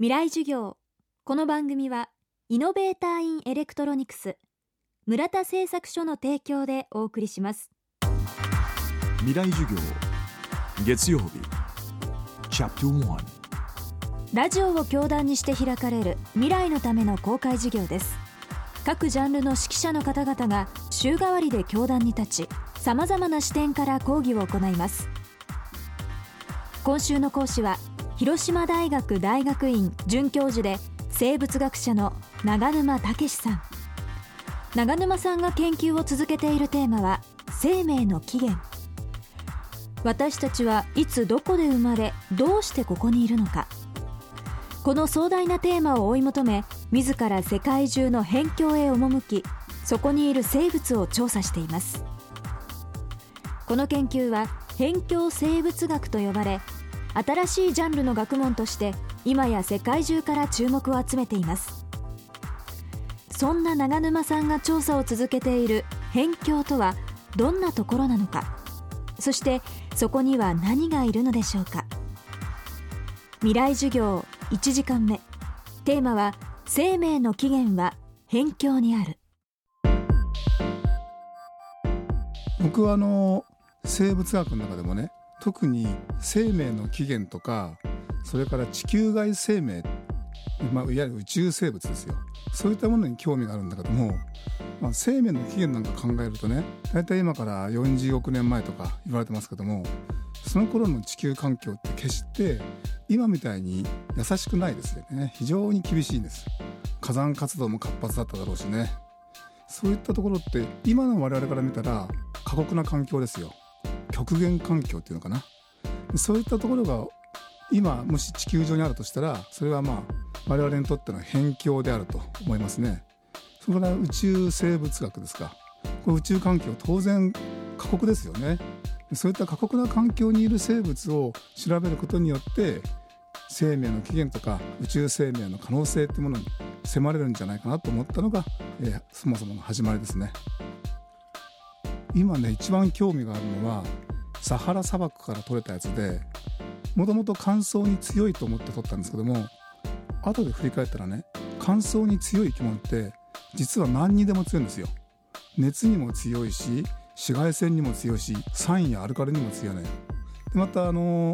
未来授業。この番組はイノベーターインエレクトロニクス村田製作所の提供でお送りします。未来授業月曜日ラジオを教壇にして開かれる未来のための公開授業です。各ジャンルの指揮者の方々が週替わりで教壇に立ちさまざまな視点から講義を行います。今週の講師は広島大学大学院准教授で生物学者の長沼武さん。長沼さんが研究を続けているテーマは生命の起源。私たちはいつどこで生まれどうしてここにいるのか。この壮大なテーマを追い求め自ら世界中の辺境へ赴きそこにいる生物を調査しています。この研究は辺境生物学と呼ばれ新しいジャンルの学問として今や世界中から注目を集めています。そんな長沼さんが調査を続けている辺境とはどんなところなのか。そしてそこには何がいるのでしょうか。未来授業1時間目。テーマは生命の起源は辺境にある。僕はあの生物学の中でもね特に生命の起源とかそれから地球外生命、まあ、いわゆる宇宙生物ですよ。そういったものに興味があるんだけども、まあ、生命の起源なんか考えるとね大体今から40億年前とか言われてますけどもその頃の地球環境って決して今みたいに優しくないですよね。非常に厳しいんです。火山活動も活発だっただろうしね。そういったところって今の我々から見たら過酷な環境ですよ。極限環境っていうのかな。そういったところが今もし地球上にあるとしたらそれはまあ我々にとっての辺境であると思いますね。それから宇宙生物学ですか。これ宇宙環境当然過酷ですよね。そういった過酷な環境にいる生物を調べることによって生命の起源とか宇宙生命の可能性っていうものに迫れるんじゃないかなと思ったのが、えー、そもそもの始まりですね。今ね一番興味があるのはサハラ砂漠から取れたやつでもともと乾燥に強いと思って取ったんですけども後で振り返ったらね乾燥に強い生き物って実は何にでも強いんですよ。熱にも強いし紫外線にも強いし酸やアルカリにも強いねでまたあの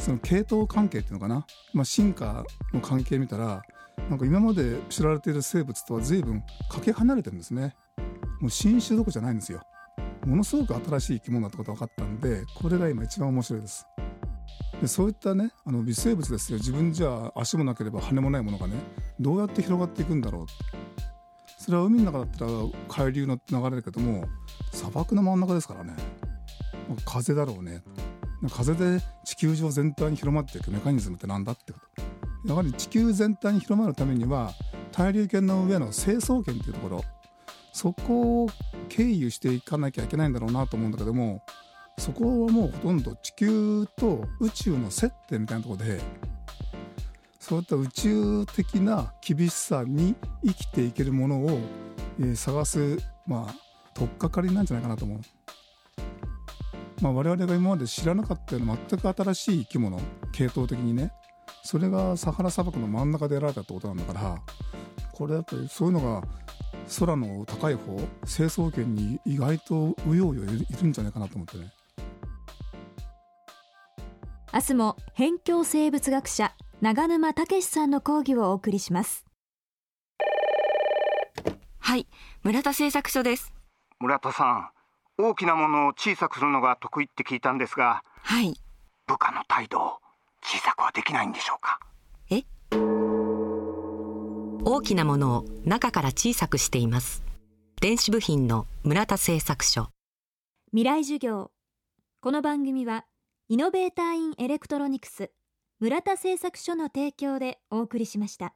その系統関係っていうのかな、まあ、進化の関係見たらなんか今まで知られている生物とは随分かけ離れてるんですね。もう新種どこじゃないんですよ。ものすごく新しい生き物だってことが分かったんでこれが今一番面白いです。でそういったねあの微生物ですよ。自分じゃ足もなければ羽もないものがねどうやって広がっていくんだろう。それは海の中だったら海流の流れだけども砂漠の真ん中ですからね。風だろうね。風で地球上全体に広まっていくメカニズムって何だってこと。やはり地球全体に広まるためには対流圏の上の成層圏っていうところ。そこを経由していかなきゃいけないんだろうなと思うんだけどもそこはもうほとんど地球と宇宙の接点みたいなとこでそういった宇宙的な厳しさに生きていけるものを、えー、探すまあ取っかかりなんじゃないかなと思う。まあ、我々が今まで知らなかったような全く新しい生き物系統的にねそれがサハラ砂漠の真ん中でやられたってことなんだからこれやっぱりそういうのが空の高い方成層圏に意外とうようよいるんじゃないかなと思ってね。明日も辺境生物学者長沼武さんの講義をお送りします。はい村田製作所です。村田さん大きなものを小さくするのが得意って聞いたんですがはい。部下の態度を小さくはできないんでしょうか？え大きなものを中から小さくしています。電子部品の村田製作所。未来授業。この番組はイノベーターインエレクトロニクス村田製作所の提供でお送りしました。